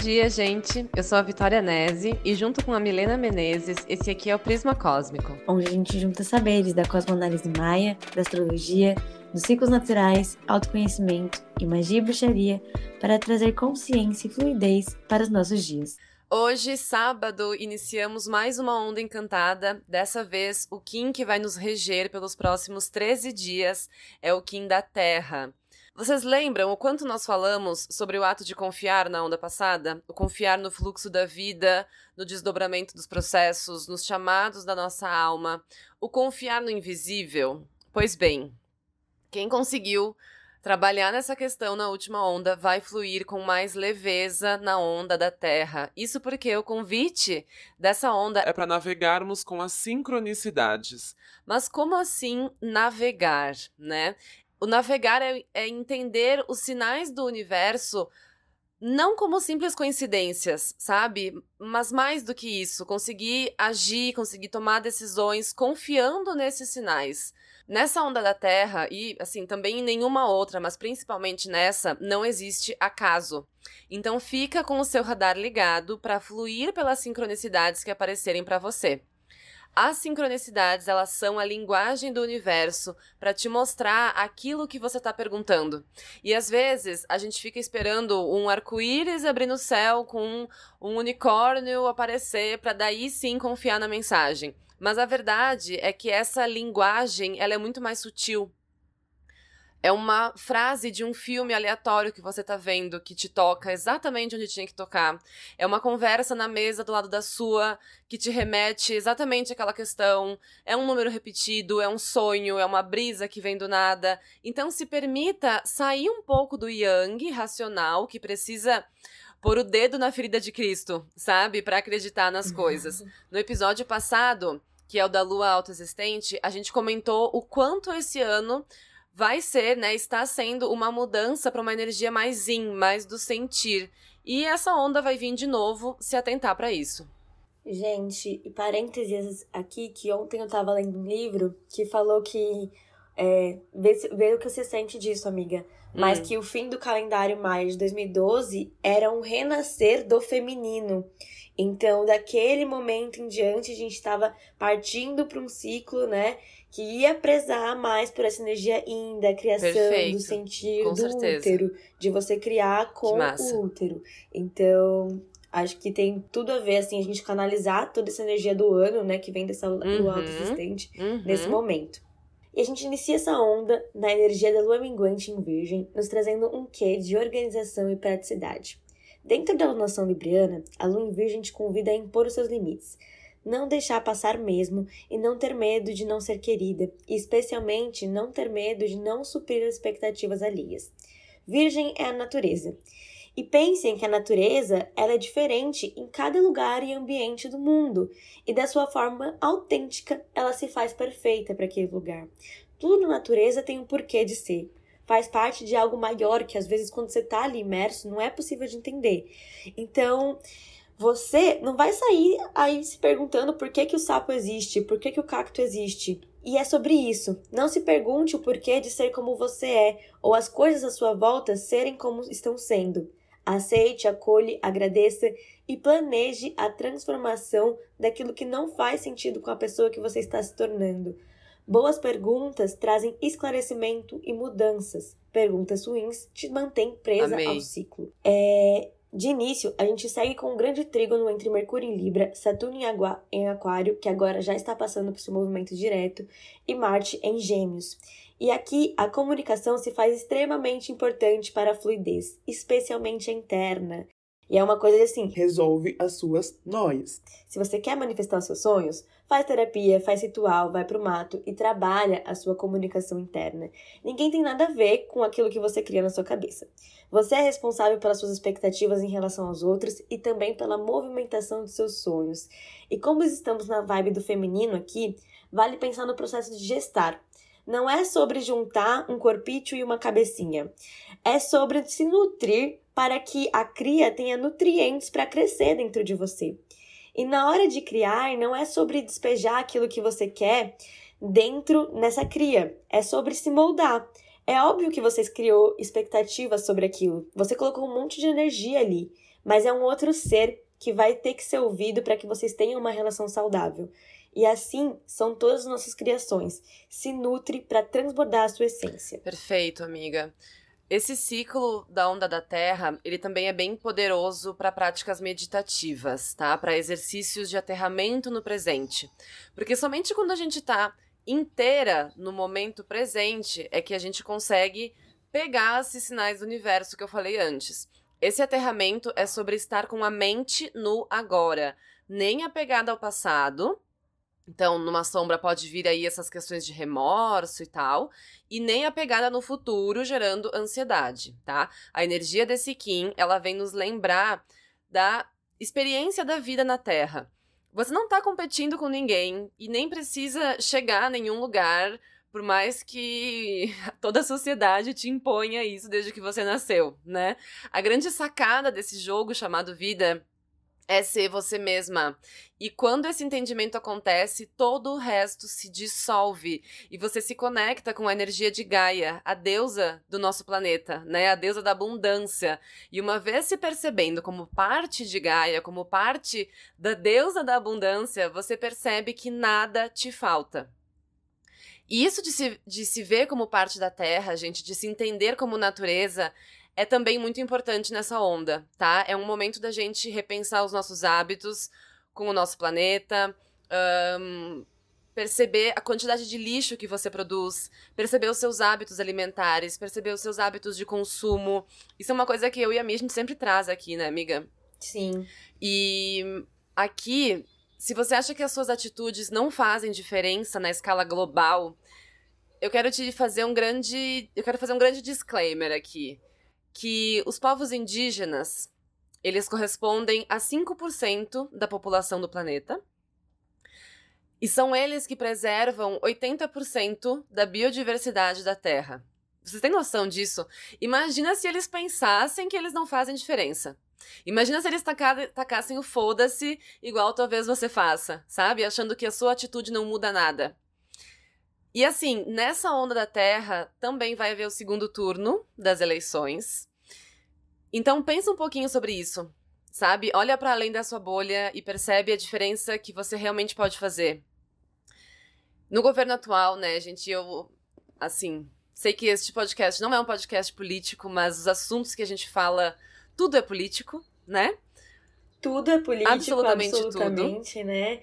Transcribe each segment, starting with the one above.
dia, gente. Eu sou a Vitória Nese e junto com a Milena Menezes, esse aqui é o Prisma Cósmico. Onde a gente junta saberes da cosmoanálise maia, da astrologia, dos ciclos naturais, autoconhecimento e magia e bruxaria para trazer consciência e fluidez para os nossos dias. Hoje, sábado, iniciamos mais uma onda encantada. Dessa vez, o Kim que vai nos reger pelos próximos 13 dias é o Kim da Terra. Vocês lembram o quanto nós falamos sobre o ato de confiar na onda passada? O confiar no fluxo da vida, no desdobramento dos processos, nos chamados da nossa alma, o confiar no invisível? Pois bem, quem conseguiu trabalhar nessa questão na última onda vai fluir com mais leveza na onda da Terra. Isso porque o convite dessa onda é para navegarmos com as sincronicidades. Mas como assim navegar, né? O navegar é, é entender os sinais do universo não como simples coincidências, sabe? Mas mais do que isso, conseguir agir, conseguir tomar decisões confiando nesses sinais. Nessa onda da Terra, e assim, também em nenhuma outra, mas principalmente nessa, não existe acaso. Então fica com o seu radar ligado para fluir pelas sincronicidades que aparecerem para você. As sincronicidades, elas são a linguagem do universo para te mostrar aquilo que você está perguntando. E às vezes a gente fica esperando um arco-íris abrir no céu com um unicórnio aparecer para daí sim confiar na mensagem. Mas a verdade é que essa linguagem, ela é muito mais sutil. É uma frase de um filme aleatório que você tá vendo que te toca exatamente onde tinha que tocar. É uma conversa na mesa do lado da sua que te remete exatamente àquela questão. É um número repetido, é um sonho, é uma brisa que vem do nada. Então se permita sair um pouco do yang racional que precisa pôr o dedo na ferida de Cristo, sabe? Para acreditar nas coisas. No episódio passado, que é o da lua autoexistente, a gente comentou o quanto esse ano vai ser, né, está sendo uma mudança para uma energia mais in, mais do sentir. E essa onda vai vir de novo se atentar para isso. Gente, e parênteses aqui, que ontem eu tava lendo um livro que falou que. É, vê, vê o que você sente disso, amiga. Mas hum. que o fim do calendário maio de 2012 era um renascer do feminino. Então, daquele momento em diante, a gente estava partindo para um ciclo, né? Que ia prezar mais por essa energia yin da criação, Perfeito. do sentir do certeza. útero, de você criar com o útero. Então, acho que tem tudo a ver, assim, a gente canalizar toda essa energia do ano, né, que vem dessa lua uhum. autoexistente uhum. nesse momento. E a gente inicia essa onda na energia da lua minguante em Virgem, nos trazendo um quê de organização e praticidade. Dentro da noção libriana, a lua em Virgem te convida a impor os seus limites, não deixar passar mesmo e não ter medo de não ser querida, e especialmente não ter medo de não suprir as expectativas alheias. Virgem é a natureza. E pensem que a natureza ela é diferente em cada lugar e ambiente do mundo, e da sua forma autêntica ela se faz perfeita para aquele lugar. Tudo na natureza tem um porquê de ser. Faz parte de algo maior que às vezes quando você está ali imerso não é possível de entender. Então, você não vai sair aí se perguntando por que, que o sapo existe, por que, que o cacto existe. E é sobre isso. Não se pergunte o porquê de ser como você é, ou as coisas à sua volta serem como estão sendo. Aceite, acolhe, agradeça e planeje a transformação daquilo que não faz sentido com a pessoa que você está se tornando. Boas perguntas trazem esclarecimento e mudanças. Perguntas ruins te mantêm presa Amei. ao ciclo. É, de início, a gente segue com um grande trígono entre Mercúrio em Libra, Saturno em Aquário, que agora já está passando por seu movimento direto, e Marte em Gêmeos. E aqui a comunicação se faz extremamente importante para a fluidez, especialmente a interna. E é uma coisa assim: resolve as suas noias. Se você quer manifestar os seus sonhos, faz terapia, faz ritual, vai pro mato e trabalha a sua comunicação interna. Ninguém tem nada a ver com aquilo que você cria na sua cabeça. Você é responsável pelas suas expectativas em relação aos outros e também pela movimentação dos seus sonhos. E como estamos na vibe do feminino aqui, vale pensar no processo de gestar. Não é sobre juntar um corpício e uma cabecinha. É sobre se nutrir para que a cria tenha nutrientes para crescer dentro de você. E na hora de criar, não é sobre despejar aquilo que você quer dentro nessa cria, é sobre se moldar. É óbvio que você criou expectativas sobre aquilo, você colocou um monte de energia ali, mas é um outro ser que vai ter que ser ouvido para que vocês tenham uma relação saudável. E assim são todas as nossas criações. Se nutre para transbordar a sua essência. Perfeito, amiga. Esse ciclo da onda da Terra, ele também é bem poderoso para práticas meditativas, tá? Para exercícios de aterramento no presente. Porque somente quando a gente está inteira no momento presente é que a gente consegue pegar esses sinais do universo que eu falei antes. Esse aterramento é sobre estar com a mente no agora, nem apegada ao passado, então, numa sombra pode vir aí essas questões de remorso e tal, e nem a pegada no futuro gerando ansiedade, tá? A energia desse Kim, ela vem nos lembrar da experiência da vida na Terra. Você não tá competindo com ninguém e nem precisa chegar a nenhum lugar, por mais que toda a sociedade te imponha isso desde que você nasceu, né? A grande sacada desse jogo chamado vida é ser você mesma. E quando esse entendimento acontece, todo o resto se dissolve e você se conecta com a energia de Gaia, a deusa do nosso planeta, né? A deusa da abundância. E uma vez se percebendo como parte de Gaia, como parte da deusa da abundância, você percebe que nada te falta. E isso de se, de se ver como parte da Terra, gente, de se entender como natureza, é também muito importante nessa onda, tá? É um momento da gente repensar os nossos hábitos com o nosso planeta, um, perceber a quantidade de lixo que você produz, perceber os seus hábitos alimentares, perceber os seus hábitos de consumo. Isso é uma coisa que eu e a Mi a gente sempre traz aqui, né, amiga? Sim. E aqui, se você acha que as suas atitudes não fazem diferença na escala global, eu quero te fazer um grande, eu quero fazer um grande disclaimer aqui que os povos indígenas, eles correspondem a 5% da população do planeta. E são eles que preservam 80% da biodiversidade da Terra. Vocês têm noção disso? Imagina se eles pensassem que eles não fazem diferença. Imagina se eles tacassem o foda-se igual talvez você faça, sabe? Achando que a sua atitude não muda nada. E assim, nessa onda da Terra também vai haver o segundo turno das eleições. Então pensa um pouquinho sobre isso, sabe? Olha para além da sua bolha e percebe a diferença que você realmente pode fazer. No governo atual, né, gente, eu assim, sei que este podcast não é um podcast político, mas os assuntos que a gente fala, tudo é político, né? Tudo é político, absolutamente, absolutamente tudo. né?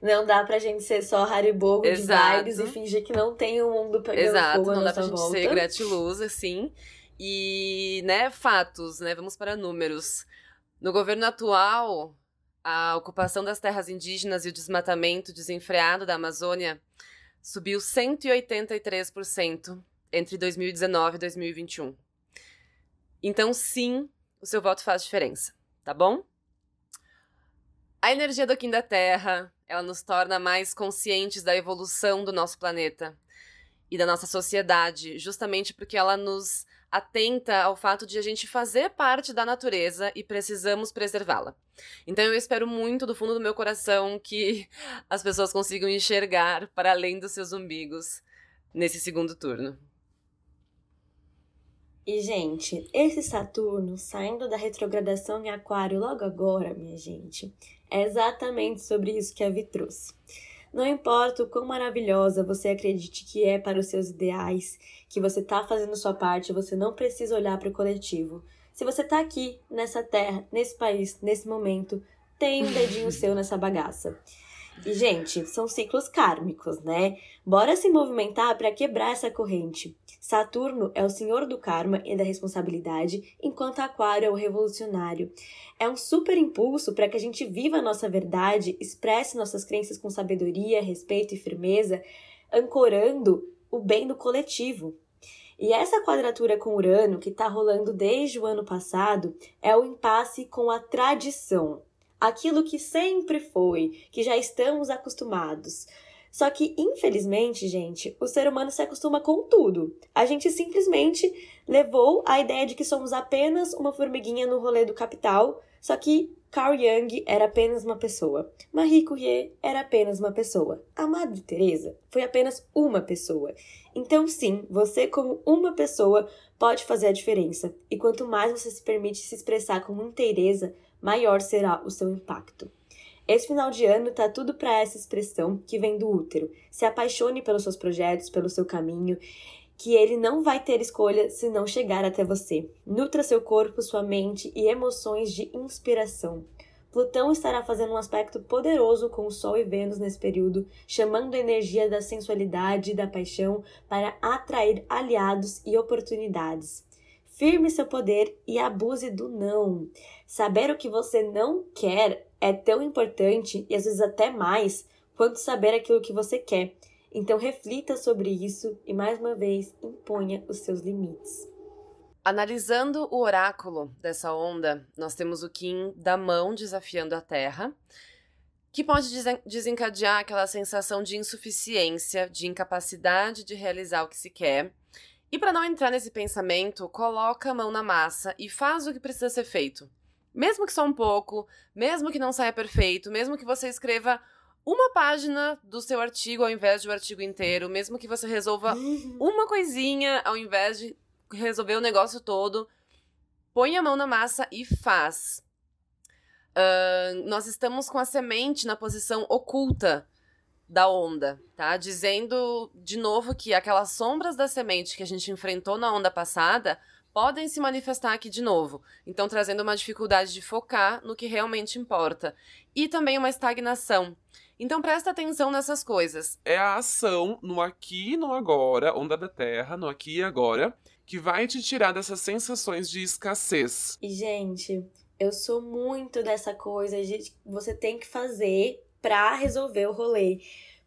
Não dá pra gente ser só Haribo de vibes e fingir que não tem um mundo pegando Exato, fogo não dá pra gente volta. ser gratiluz, assim. E, né, fatos, né? Vamos para números. No governo atual, a ocupação das terras indígenas e o desmatamento desenfreado da Amazônia subiu 183% entre 2019 e 2021. Então, sim, o seu voto faz diferença, tá bom? A energia do Kim da Terra, ela nos torna mais conscientes da evolução do nosso planeta e da nossa sociedade, justamente porque ela nos atenta ao fato de a gente fazer parte da natureza e precisamos preservá-la. Então eu espero muito do fundo do meu coração que as pessoas consigam enxergar para além dos seus umbigos nesse segundo turno. E, gente, esse Saturno saindo da retrogradação em Aquário logo agora, minha gente, é exatamente sobre isso que a Vi trouxe. Não importa o quão maravilhosa você acredite que é para os seus ideais, que você está fazendo sua parte, você não precisa olhar para o coletivo. Se você está aqui, nessa terra, nesse país, nesse momento, tem um dedinho seu nessa bagaça. E, gente, são ciclos kármicos, né? Bora se movimentar para quebrar essa corrente. Saturno é o senhor do karma e da responsabilidade, enquanto Aquário é o revolucionário. É um super impulso para que a gente viva a nossa verdade, expresse nossas crenças com sabedoria, respeito e firmeza, ancorando o bem do coletivo. E essa quadratura com Urano, que está rolando desde o ano passado, é o impasse com a tradição aquilo que sempre foi, que já estamos acostumados. Só que, infelizmente, gente, o ser humano se acostuma com tudo. A gente simplesmente levou a ideia de que somos apenas uma formiguinha no rolê do capital, só que Carl Jung era apenas uma pessoa. Marie Curie era apenas uma pessoa. A Madre Teresa foi apenas uma pessoa. Então, sim, você como uma pessoa pode fazer a diferença. E quanto mais você se permite se expressar como inteireza, maior será o seu impacto. Esse final de ano tá tudo para essa expressão que vem do útero. Se apaixone pelos seus projetos, pelo seu caminho, que ele não vai ter escolha se não chegar até você. Nutra seu corpo, sua mente e emoções de inspiração. Plutão estará fazendo um aspecto poderoso com o Sol e Vênus nesse período, chamando a energia da sensualidade e da paixão para atrair aliados e oportunidades. Firme seu poder e abuse do não. Saber o que você não quer é tão importante e às vezes até mais quanto saber aquilo que você quer. Então reflita sobre isso e mais uma vez imponha os seus limites. Analisando o oráculo dessa onda, nós temos o Kim da mão desafiando a Terra, que pode desencadear aquela sensação de insuficiência, de incapacidade de realizar o que se quer. E para não entrar nesse pensamento, coloca a mão na massa e faz o que precisa ser feito. Mesmo que só um pouco, mesmo que não saia perfeito, mesmo que você escreva uma página do seu artigo ao invés de o um artigo inteiro, mesmo que você resolva uma coisinha ao invés de resolver o negócio todo, põe a mão na massa e faz. Uh, nós estamos com a semente na posição oculta da onda, tá? Dizendo de novo que aquelas sombras da semente que a gente enfrentou na onda passada podem se manifestar aqui de novo. Então, trazendo uma dificuldade de focar no que realmente importa. E também uma estagnação. Então, presta atenção nessas coisas. É a ação no aqui e no agora, onda da terra, no aqui e agora, que vai te tirar dessas sensações de escassez. E, gente, eu sou muito dessa coisa de você tem que fazer pra resolver o rolê.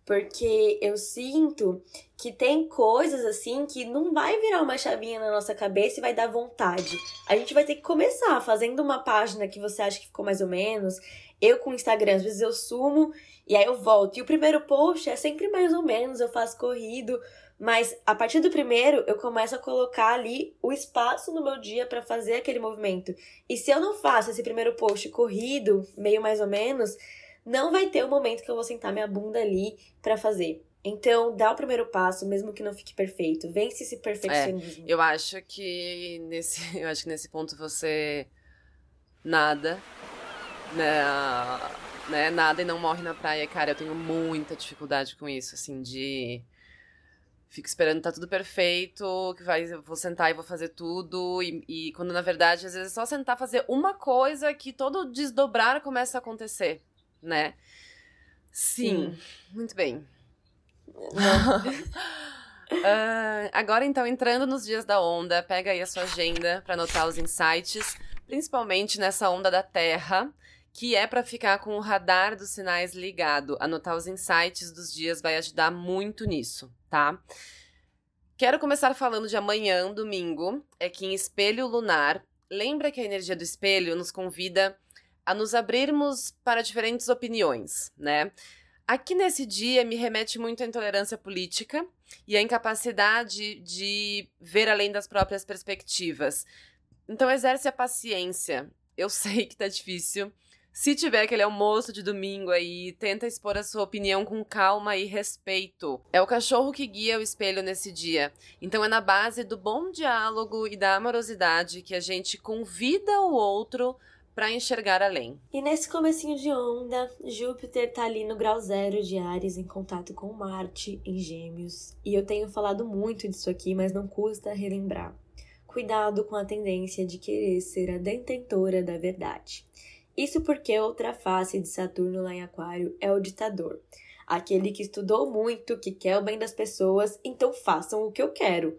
Porque eu sinto que tem coisas assim que não vai virar uma chavinha na nossa cabeça e vai dar vontade. A gente vai ter que começar fazendo uma página que você acha que ficou mais ou menos. Eu com o Instagram, às vezes eu sumo e aí eu volto. E o primeiro post é sempre mais ou menos, eu faço corrido. Mas a partir do primeiro, eu começo a colocar ali o espaço no meu dia para fazer aquele movimento. E se eu não faço esse primeiro post corrido, meio mais ou menos, não vai ter o momento que eu vou sentar minha bunda ali para fazer. Então, dá o primeiro passo, mesmo que não fique perfeito. Vence esse perfeccionismo. É, eu acho que nesse, eu acho que nesse ponto você nada, né, né, nada e não morre na praia, cara. Eu tenho muita dificuldade com isso, assim, de fico esperando tá tudo perfeito, que vai, vou sentar e vou fazer tudo, e, e quando na verdade às vezes é só sentar fazer uma coisa que todo desdobrar começa a acontecer, né? Sim, Sim. muito bem. uh, agora então, entrando nos dias da onda, pega aí a sua agenda para anotar os insights, principalmente nessa onda da Terra, que é para ficar com o radar dos sinais ligado. Anotar os insights dos dias vai ajudar muito nisso, tá? Quero começar falando de amanhã, domingo, é que em espelho lunar, lembra que a energia do espelho nos convida a nos abrirmos para diferentes opiniões, né? Aqui nesse dia me remete muito à intolerância política e à incapacidade de ver além das próprias perspectivas. Então exerce a paciência. Eu sei que tá difícil, se tiver aquele almoço de domingo aí, tenta expor a sua opinião com calma e respeito. É o cachorro que guia o espelho nesse dia. Então é na base do bom diálogo e da amorosidade que a gente convida o outro para enxergar além. E nesse comecinho de onda, Júpiter tá ali no grau zero de Ares em contato com Marte em Gêmeos. E eu tenho falado muito disso aqui, mas não custa relembrar. Cuidado com a tendência de querer ser a detentora da verdade. Isso porque outra face de Saturno lá em Aquário é o ditador. Aquele que estudou muito, que quer o bem das pessoas, então façam o que eu quero.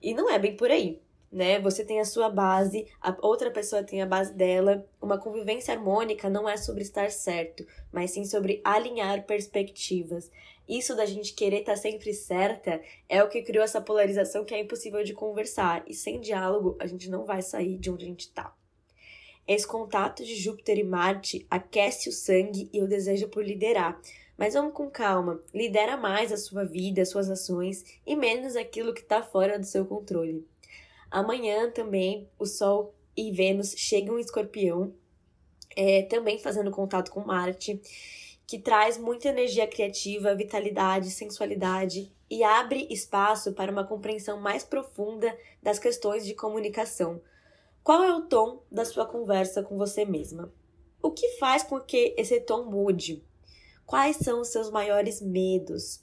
E não é bem por aí, né? Você tem a sua base, a outra pessoa tem a base dela. Uma convivência harmônica não é sobre estar certo, mas sim sobre alinhar perspectivas. Isso da gente querer estar sempre certa é o que criou essa polarização que é impossível de conversar. E sem diálogo, a gente não vai sair de onde a gente tá. Esse contato de Júpiter e Marte aquece o sangue e o desejo por liderar. Mas vamos com calma, lidera mais a sua vida, as suas ações e menos aquilo que está fora do seu controle. Amanhã também o Sol e Vênus chegam em Escorpião, é, também fazendo contato com Marte, que traz muita energia criativa, vitalidade, sensualidade e abre espaço para uma compreensão mais profunda das questões de comunicação Qual é o tom da sua conversa com você mesma? O que faz com que esse tom mude? Quais são os seus maiores medos?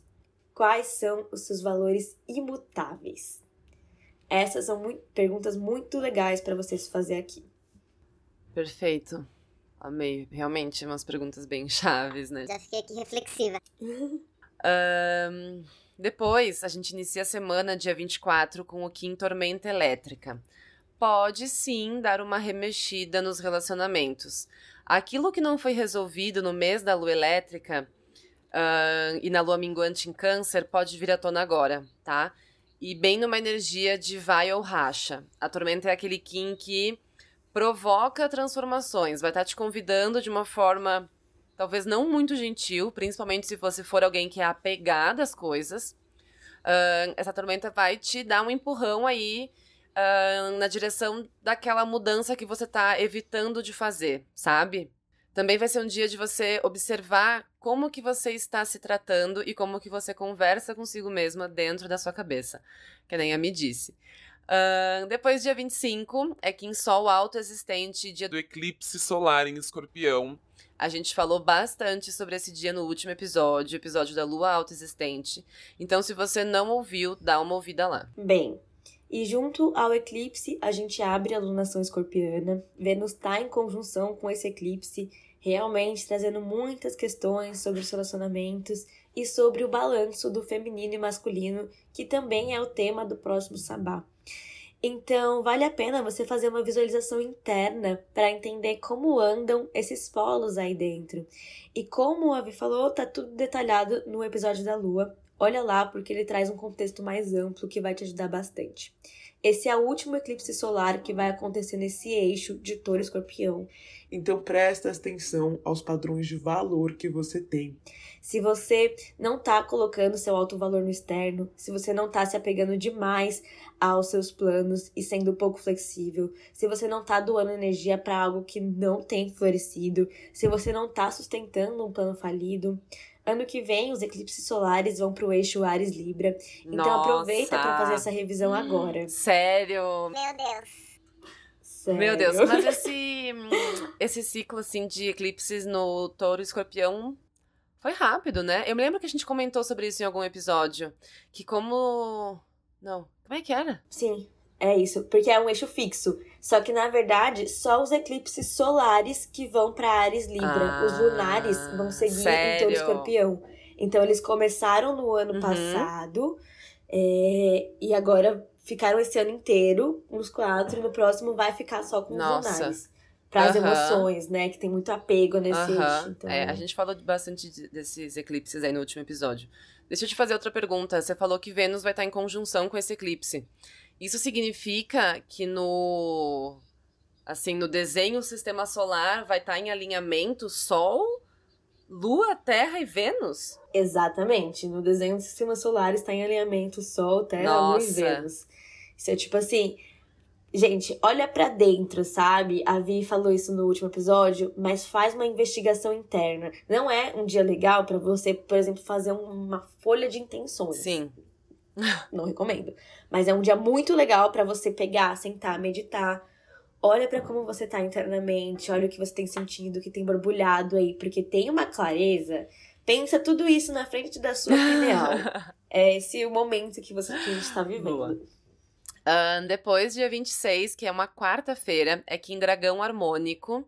Quais são os seus valores imutáveis? Essas são muito, perguntas muito legais para vocês fazer aqui. Perfeito. Amei. Realmente, umas perguntas bem chaves, né? Já fiquei aqui reflexiva. um, depois, a gente inicia a semana, dia 24, com o Kim Tormenta Elétrica. Pode sim dar uma remexida nos relacionamentos. Aquilo que não foi resolvido no mês da lua elétrica uh, e na lua minguante em Câncer pode vir à tona agora, tá? E bem numa energia de vai ou racha. A tormenta é aquele Kim que provoca transformações, vai estar tá te convidando de uma forma talvez não muito gentil, principalmente se você for alguém que é apegado às coisas. Uh, essa tormenta vai te dar um empurrão aí uh, na direção daquela mudança que você está evitando de fazer, sabe? Também vai ser um dia de você observar como que você está se tratando e como que você conversa consigo mesma dentro da sua cabeça, que nem a me disse. Uh, depois, dia 25, é que em Sol autoexistente, dia do eclipse solar em escorpião. A gente falou bastante sobre esse dia no último episódio, episódio da Lua autoexistente. Então, se você não ouviu, dá uma ouvida lá. Bem, e junto ao eclipse, a gente abre a lunação escorpiana. Vênus está em conjunção com esse eclipse, realmente trazendo muitas questões sobre os relacionamentos e sobre o balanço do feminino e masculino, que também é o tema do próximo sabá. Então, vale a pena você fazer uma visualização interna para entender como andam esses polos aí dentro. E como a Avi falou, tá tudo detalhado no episódio da Lua. Olha lá, porque ele traz um contexto mais amplo que vai te ajudar bastante. Esse é o último eclipse solar que vai acontecer nesse eixo de Touro Escorpião. Então presta atenção aos padrões de valor que você tem. Se você não está colocando seu alto valor no externo, se você não está se apegando demais aos seus planos e sendo pouco flexível, se você não está doando energia para algo que não tem florescido, se você não está sustentando um plano falido, Ano que vem, os eclipses solares vão pro eixo Ares Libra. Então Nossa. aproveita para fazer essa revisão agora. Sério? Meu Deus. Sério? Meu Deus, mas esse, esse ciclo assim de eclipses no touro escorpião foi rápido, né? Eu me lembro que a gente comentou sobre isso em algum episódio. Que como. Não. Como é que era? Sim, é isso. Porque é um eixo fixo. Só que, na verdade, só os eclipses solares que vão para Ares Libra. Ah, os lunares vão seguir sério? em Touro Escorpião. Então, eles começaram no ano uhum. passado. É, e agora ficaram esse ano inteiro, uns quatro. E no próximo vai ficar só com Nossa. os lunares para as emoções, né? Que tem muito apego nesse eixo. Então... É, a gente falou bastante desses eclipses aí no último episódio. Deixa eu te fazer outra pergunta. Você falou que Vênus vai estar em conjunção com esse eclipse. Isso significa que no assim, no desenho sistema solar vai estar em alinhamento Sol, Lua, Terra e Vênus? Exatamente. No desenho do sistema solar está em alinhamento Sol, Terra, Nossa. Lua e Vênus. Isso é tipo assim, Gente, olha para dentro, sabe? A Vi falou isso no último episódio, mas faz uma investigação interna. Não é um dia legal para você, por exemplo, fazer uma folha de intenções. Sim. Não recomendo. Mas é um dia muito legal para você pegar, sentar, meditar. Olha para como você tá internamente, olha o que você tem sentido, o que tem borbulhado aí, porque tem uma clareza. Pensa tudo isso na frente da sua pineal. é esse o momento que você que a gente tá vivendo. Boa. Uh, depois, dia 26, que é uma quarta-feira, é que em Dragão Harmônico.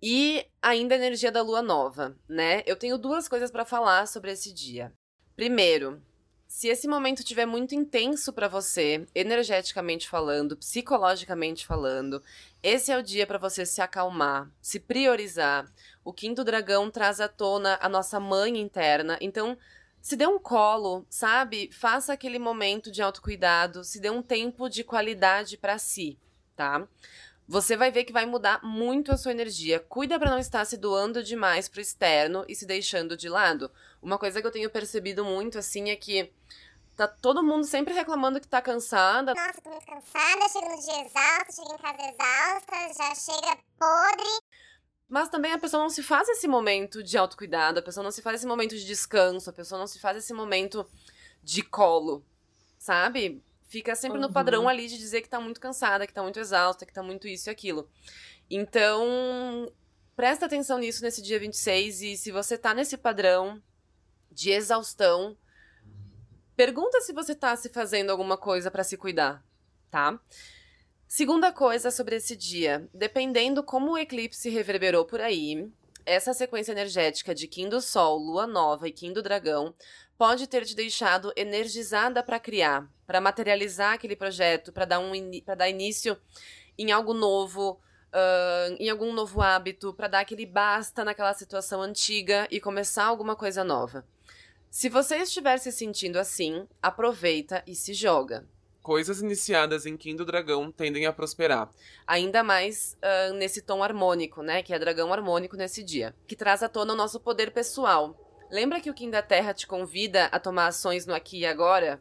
E ainda a energia da lua nova, né? Eu tenho duas coisas para falar sobre esse dia. Primeiro, se esse momento tiver muito intenso para você, energeticamente falando, psicologicamente falando, esse é o dia para você se acalmar, se priorizar. O quinto dragão traz à tona a nossa mãe interna, então se dê um colo, sabe? Faça aquele momento de autocuidado, se dê um tempo de qualidade para si, tá? Você vai ver que vai mudar muito a sua energia. Cuida para não estar se doando demais pro externo e se deixando de lado. Uma coisa que eu tenho percebido muito assim é que tá todo mundo sempre reclamando que tá cansada. Nossa, tô muito cansada, chego no dia exausto, chego em casa exausta, já chega podre. Mas também a pessoa não se faz esse momento de autocuidado, a pessoa não se faz esse momento de descanso, a pessoa não se faz esse momento de colo, sabe? Fica sempre no Uhum. padrão ali de dizer que tá muito cansada, que tá muito exausta, que tá muito isso e aquilo. Então, presta atenção nisso nesse dia 26 e se você tá nesse padrão de exaustão, pergunta se você tá se fazendo alguma coisa pra se cuidar, tá? Segunda coisa sobre esse dia, dependendo como o eclipse reverberou por aí, essa sequência energética de Kim do Sol, Lua Nova e Kim do Dragão pode ter te deixado energizada para criar, para materializar aquele projeto, para dar um para dar início em algo novo, ahn, em algum novo hábito, para dar aquele basta naquela situação antiga e começar alguma coisa nova. Se você estiver se sentindo assim, aproveita e se joga. Coisas iniciadas em Kim do Dragão tendem a prosperar. Ainda mais ah, nesse tom harmônico, né? Que é dragão harmônico nesse dia. Que traz à tona o nosso poder pessoal. Lembra que o Kim da Terra te convida a tomar ações no aqui e agora?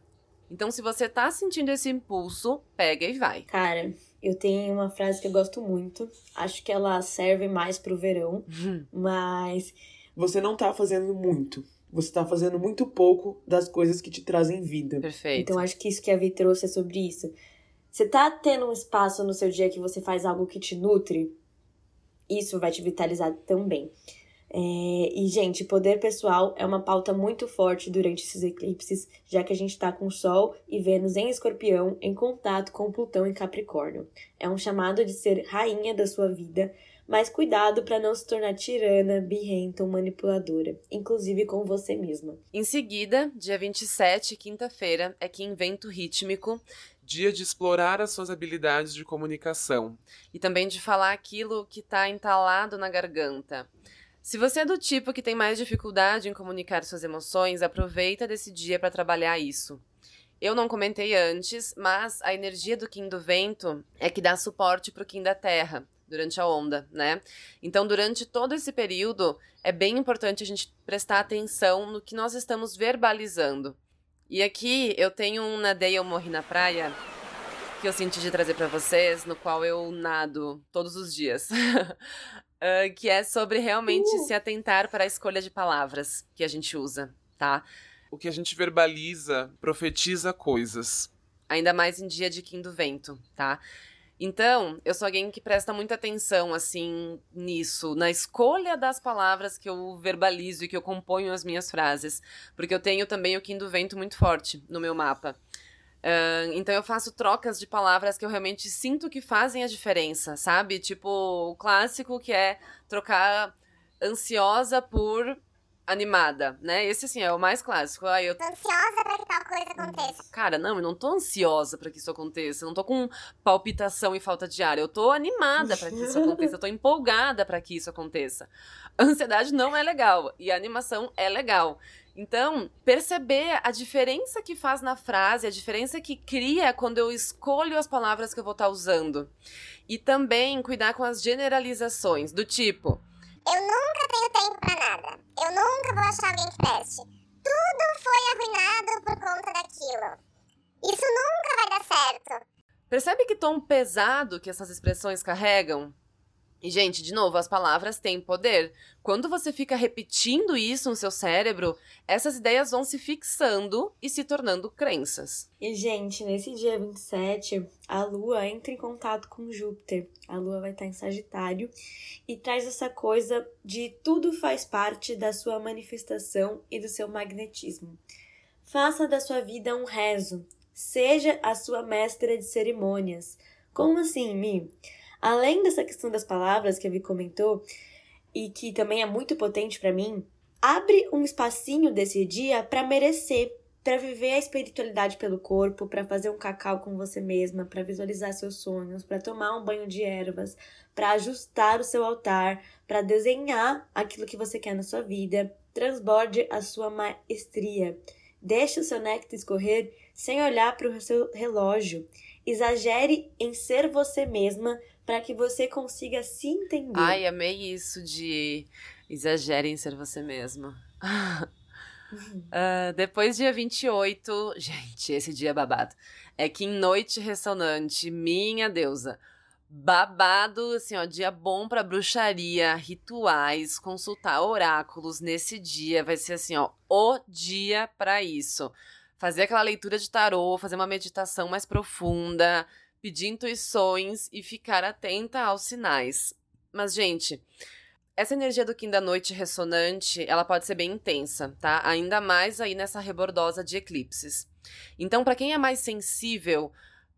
Então, se você tá sentindo esse impulso, pega e vai. Cara, eu tenho uma frase que eu gosto muito. Acho que ela serve mais pro verão, mas Você não tá fazendo muito. Você tá fazendo muito pouco das coisas que te trazem vida. Perfeito. Então acho que isso que a Vi trouxe é sobre isso. Você tá tendo um espaço no seu dia que você faz algo que te nutre? Isso vai te vitalizar também. É, e, gente, poder pessoal é uma pauta muito forte durante esses eclipses, já que a gente tá com Sol e Vênus em Escorpião em contato com Plutão em Capricórnio. É um chamado de ser rainha da sua vida, mas cuidado para não se tornar tirana, birrenta ou manipuladora, inclusive com você mesma. Em seguida, dia 27, quinta-feira, é Kim Vento Rítmico Dia de explorar as suas habilidades de comunicação. e também de falar aquilo que tá entalado na garganta. Se você é do tipo que tem mais dificuldade em comunicar suas emoções, aproveita desse dia para trabalhar isso. Eu não comentei antes, mas a energia do Kim do Vento é que dá suporte pro Kim da Terra durante a onda, né? Então, durante todo esse período, é bem importante a gente prestar atenção no que nós estamos verbalizando. E aqui eu tenho um Nadei Eu Morri na Praia que eu senti de trazer pra vocês, no qual eu nado todos os dias. Ah, que é sobre realmente se atentar para a escolha de palavras que a gente usa, tá? O que a gente verbaliza profetiza coisas. Ainda mais em dia de Kim do Vento, tá? Então, eu sou alguém que presta muita atenção, assim, nisso, na escolha das palavras que eu verbalizo e que eu componho as minhas frases. Porque eu tenho também o Kim do Vento muito forte no meu mapa. Ahn, então eu faço trocas de palavras que eu realmente sinto que fazem a diferença, sabe? Tipo, o clássico que é trocar ansiosa por animada, né? Esse, assim, é o mais clássico. Ah, eu Tô ansiosa pra que tal coisa aconteça. Cara, não, eu não tô ansiosa pra que isso aconteça. Eu não tô com palpitação e falta de ar. Eu tô animada pra que isso aconteça. Eu tô empolgada pra que isso aconteça. A ansiedade não é legal e a animação é legal. Então, perceber a diferença que faz na frase, a diferença que cria quando eu escolho as palavras que eu vou estar usando. E também cuidar com as generalizações, do tipo, Eu nunca tenho tempo pra nada. Eu nunca vou achar alguém que preste. Tudo foi arruinado por conta daquilo. Isso nunca vai dar certo. Percebe que tom pesado que essas expressões carregam? E, gente, de novo, as palavras têm poder. Quando você fica repetindo isso no seu cérebro, essas ideias vão se fixando e se tornando crenças. E, gente, nesse dia 27, a Lua entra em contato com Júpiter. A Lua vai estar em Sagitário e traz essa coisa de tudo faz parte da sua manifestação e do seu magnetismo. Faça da sua vida um rezo. Seja a sua mestra de cerimônias. Como assim, Mi? Além dessa questão das palavras que a Vi comentou, e que também é muito potente para mim, abre um espacinho desse dia para merecer, para viver a espiritualidade pelo corpo, para fazer um cacau com você mesma, para visualizar seus sonhos, para tomar um banho de ervas, para ajustar o seu altar, para desenhar aquilo que você quer na sua vida. Transborde a sua maestria. Deixe o seu néctar escorrer sem olhar para o seu relógio. Exagere em ser você mesma para que você consiga se entender. Ai, amei isso de exagere em ser você mesma. Ah, depois, dia 28, gente, esse dia é babado. É que em noite ressonante, minha deusa. Babado, assim, ó, dia bom pra bruxaria, rituais, consultar oráculos nesse dia. Vai ser assim, ó, o dia pra isso. fazer aquela leitura de tarô, fazer uma meditação mais profunda, pedir intuições e ficar atenta aos sinais. Mas, gente, essa energia do Kim da noite ressonante, ela pode ser bem intensa, tá? Ainda mais aí nessa rebordosa de eclipses. Então, para quem é mais sensível,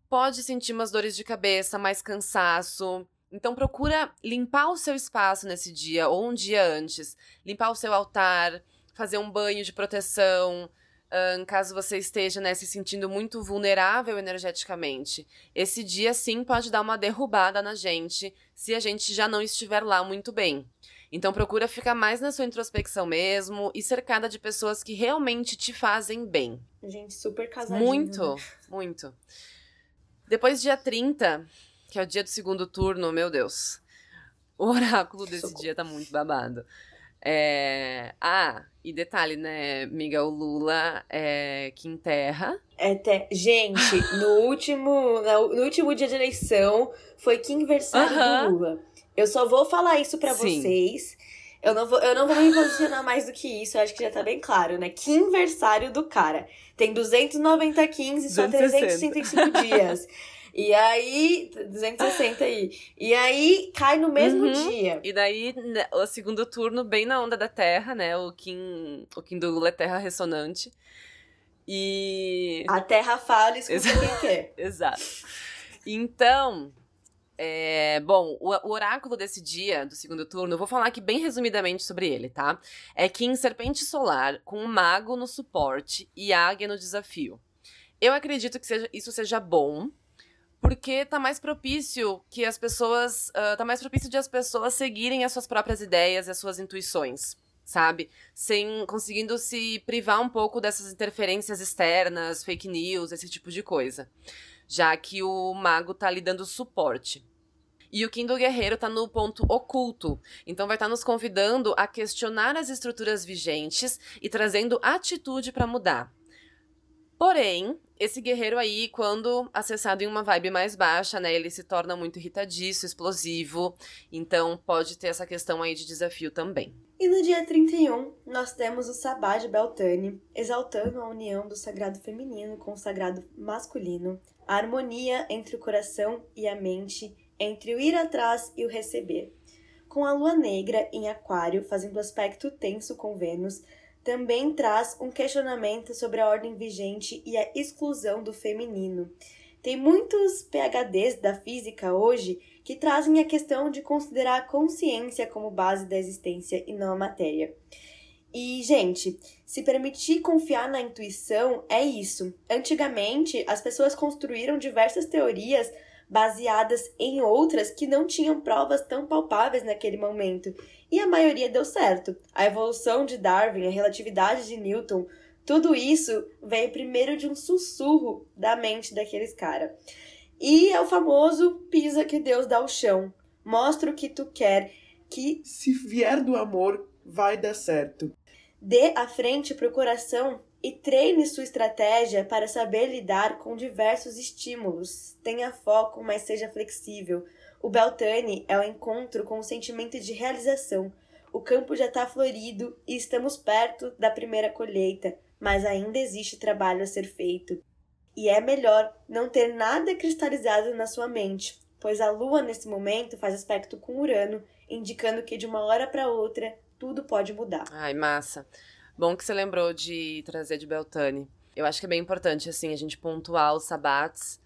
pode sentir umas dores de cabeça, mais cansaço. Então, procura limpar o seu espaço nesse dia ou um dia antes. Limpar o seu altar, fazer um banho de proteção, um, caso você esteja né, se sentindo muito vulnerável energeticamente. Esse dia sim pode dar uma derrubada na gente se a gente já não estiver lá muito bem. Então procura ficar mais na sua introspecção mesmo e cercada de pessoas que realmente te fazem bem. Gente, super casadinho. Muito, né? muito. Depois dia 30, que é o dia do segundo turno, meu Deus. O oráculo desse Socorro. dia tá muito babado. É... Ah, e detalhe, né, amiga, o Lula é que enterra. É te- Gente, no último, no último dia de eleição foi que aniversário Aham. do Lula. Eu só vou falar isso pra Sim. vocês. Eu não, vou, eu não vou me posicionar mais do que isso, eu acho que já tá bem claro, né? Que aniversário do cara. Tem 290 15 e só 260. 365 dias. E aí, 260 aí. E aí cai no mesmo Uhum. dia. E daí, né, o segundo turno, bem na onda da Terra, né? O Kim, o Kim do Lula é Terra ressonante. E. A terra fala, escuta Exato. quem quer. Exato. Então, é, bom, o, o oráculo desse dia, do segundo turno, eu vou falar aqui bem resumidamente sobre ele, tá? É Kim Serpente Solar, com um mago no suporte e águia no desafio. Eu acredito que seja- isso seja bom, porque tá mais propício que as pessoas. ah, tá mais propício de as pessoas seguirem as suas próprias ideias e as suas intuições. Sabe? Sem conseguindo se privar um pouco dessas interferências externas, fake news, esse tipo de coisa. Já que o mago tá lhe dando suporte. E o Kim do Guerreiro tá no ponto oculto. Então vai estar nos convidando a questionar as estruturas vigentes e trazendo atitude para mudar. Porém, esse guerreiro aí, quando acessado em uma vibe mais baixa, né, ele se torna muito irritadiço, explosivo. Então pode ter essa questão aí de desafio também. E no dia 31, nós temos o Sabá de Beltane, exaltando a união do sagrado feminino com o sagrado masculino, a harmonia entre o coração e a mente, entre o ir atrás e o receber. Com a lua negra em Aquário fazendo aspecto tenso com Vênus, também traz um questionamento sobre a ordem vigente e a exclusão do feminino. Tem muitos PhDs da física hoje que trazem a questão de considerar a consciência como base da existência e não a matéria. E, gente, se permitir confiar na intuição é isso. Antigamente, as pessoas construíram diversas teorias baseadas em outras que não tinham provas tão palpáveis naquele momento. E a maioria deu certo. A evolução de Darwin, a relatividade de Newton, tudo isso veio primeiro de um sussurro da mente daqueles caras. E é o famoso pisa que Deus dá ao chão. Mostra o que tu quer, que Se vier do amor, vai dar certo. dê a frente pro coração e treine sua estratégia para saber lidar com diversos estímulos. Tenha foco, mas seja flexível. O Beltane é o encontro com o sentimento de realização. O campo já está florido e estamos perto da primeira colheita, mas ainda existe trabalho a ser feito. E é melhor não ter nada cristalizado na sua mente, pois a lua nesse momento faz aspecto com Urano, indicando que de uma hora para outra tudo pode mudar. Ai, massa. Bom que você lembrou de trazer de Beltane. Eu acho que é bem importante, assim, a gente pontuar os sabates,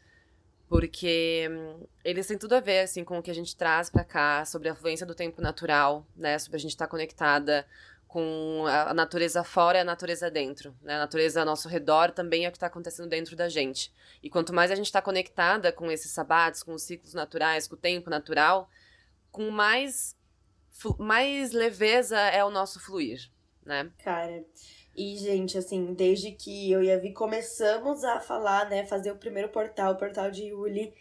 porque hum, eles têm tudo a ver, assim, com o que a gente traz pra cá, sobre a fluência do tempo natural, né? Sobre a gente estar conectada com a natureza fora e a natureza dentro, né? A natureza ao nosso redor também é o que está acontecendo dentro da gente. E quanto mais a gente está conectada com esses sabates, com os ciclos naturais, com o tempo natural, com mais, mais leveza é o nosso fluir, né? Cara, e gente, assim, desde que eu e a Vi começamos a falar, né, fazer o primeiro portal, o portal de Yuli,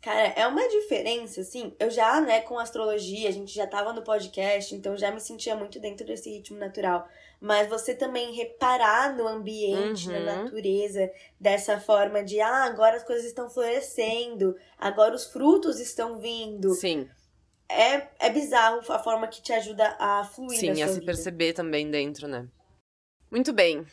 cara, é uma diferença, assim, eu já, né, com astrologia, a gente já tava no podcast, então já me sentia muito dentro desse ritmo natural, mas você também reparar no ambiente, Uhum. na natureza, dessa forma de, ah, agora as coisas estão florescendo, agora os frutos estão vindo, Sim, é, é bizarro a forma que te ajuda a fluir sim, a se vida. perceber também dentro, né? Muito bem.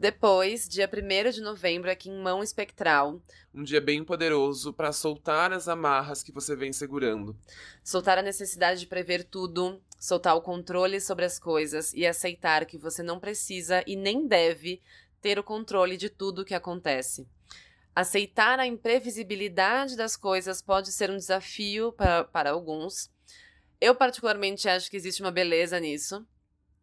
Depois, dia 1 de novembro, aqui em Mão Espectral. Um dia bem poderoso para soltar as amarras que você vem segurando. Soltar a necessidade de prever tudo, soltar o controle sobre as coisas e aceitar que você não precisa e nem deve ter o controle de tudo o que acontece. Aceitar a imprevisibilidade das coisas pode ser um desafio para, para alguns. Eu, particularmente, acho que existe uma beleza nisso.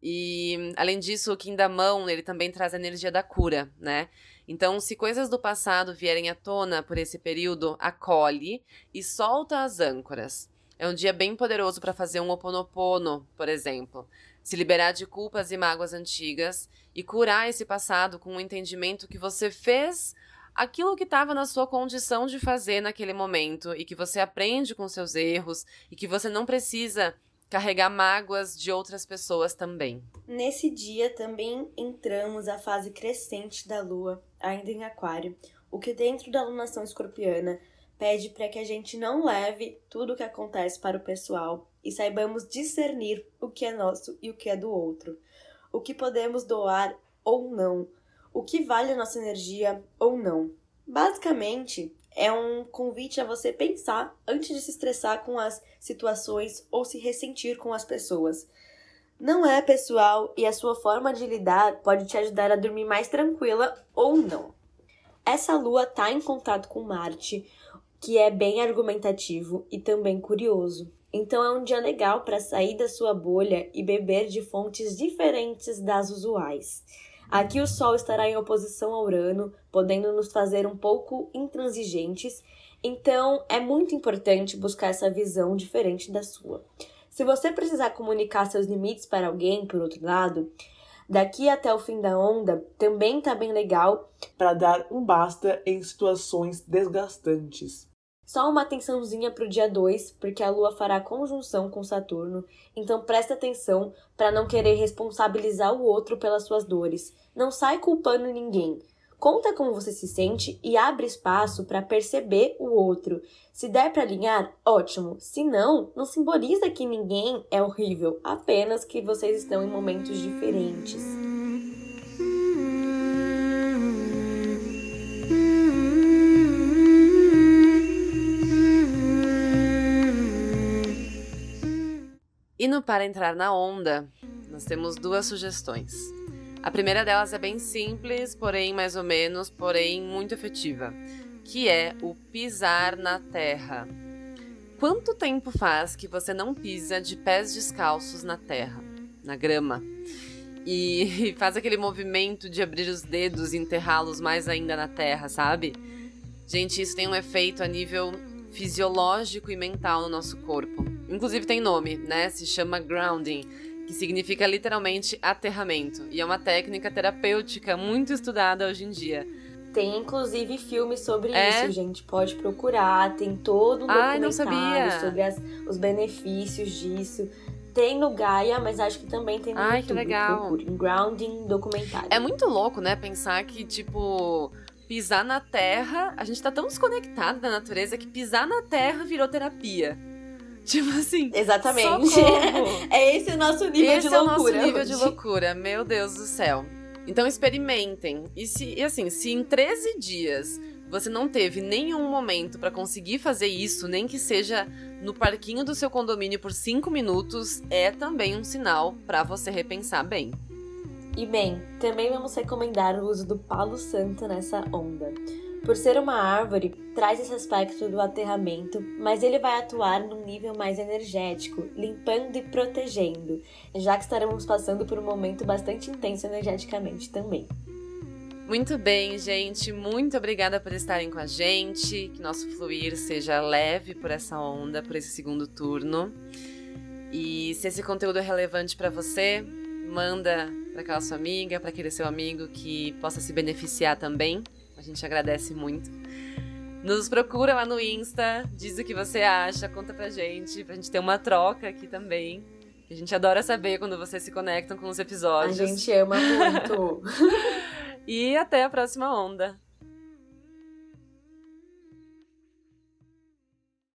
E, além disso, o Kim da Mão, ele também traz a energia da cura, né? Então, se coisas do passado vierem à tona por esse período, acolhe e solta as âncoras. É um dia bem poderoso para fazer um oponopono, por exemplo. Se liberar de culpas e mágoas antigas e curar esse passado com o entendimento que você fez aquilo que estava na sua condição de fazer naquele momento e que você aprende com seus erros e que você não precisa carregar mágoas de outras pessoas também. Nesse dia também entramos a fase crescente da lua, ainda em Aquário, o que dentro da alunação escorpiana pede para que a gente não leve tudo o que acontece para o pessoal e saibamos discernir o que é nosso e o que é do outro, o que podemos doar ou não, o que vale a nossa energia ou não. Basicamente, é um convite a você pensar antes de se estressar com as situações ou se ressentir com as pessoas. Não é pessoal e a sua forma de lidar pode te ajudar a dormir mais tranquila ou não. Essa lua está em contato com Marte, que é bem argumentativo e também curioso. Então é um dia legal para sair da sua bolha e beber de fontes diferentes das usuais. Aqui o Sol estará em oposição a Urano, podendo nos fazer um pouco intransigentes, então é muito importante buscar essa visão diferente da sua. Se você precisar comunicar seus limites para alguém, por outro lado, daqui até o fim da onda também tá bem legal para dar um basta em situações desgastantes. Só uma atençãozinha para o dia 2, porque a Lua fará conjunção com Saturno, então presta atenção para não querer responsabilizar o outro pelas suas dores. Não sai culpando ninguém. Conta como você se sente e abre espaço para perceber o outro. Se der para alinhar, ótimo. Se não, não simboliza que ninguém é horrível, apenas que vocês estão em momentos diferentes. E no Para Entrar na Onda, nós temos duas sugestões. A primeira delas é bem simples, porém mais ou menos, porém muito efetiva, que é o pisar na terra. Quanto tempo faz que você não pisa de pés descalços na terra, na grama? E faz aquele movimento de abrir os dedos e enterrá-los mais ainda na terra, sabe? Gente, isso tem um efeito a nível fisiológico e mental no nosso corpo. Inclusive tem nome, né? Se chama grounding, que significa literalmente aterramento, e é uma técnica terapêutica muito estudada hoje em dia. Tem inclusive filmes sobre é? isso, gente. Pode procurar, tem todo um Ai, documentário sobre as, os benefícios disso. Tem no Gaia, mas acho que também tem no Ai, YouTube. que legal. Grounding documentário. É muito louco, né? Pensar que, tipo, pisar na terra. A gente tá tão desconectado da natureza que pisar na terra virou terapia. Tipo assim. Exatamente. é esse o nosso nível esse de loucura. Esse é o nosso nível de loucura, meu Deus do céu. Então experimentem. E, se, e assim, se em 13 dias você não teve nenhum momento para conseguir fazer isso, nem que seja no parquinho do seu condomínio por 5 minutos, é também um sinal para você repensar bem. E bem, também vamos recomendar o uso do palo santo nessa onda. Por ser uma árvore, traz esse aspecto do aterramento, mas ele vai atuar num nível mais energético, limpando e protegendo, já que estaremos passando por um momento bastante intenso energeticamente também. Muito bem, gente. Muito obrigada por estarem com a gente. Que nosso fluir seja leve por essa onda, por esse segundo turno. E se esse conteúdo é relevante para você, manda para aquela sua amiga, para aquele seu amigo que possa se beneficiar também. A gente agradece muito. Nos procura lá no Insta, diz o que você acha, conta pra gente, pra gente ter uma troca aqui também. A gente adora saber quando vocês se conectam com os episódios. A gente ama muito. e até a próxima onda.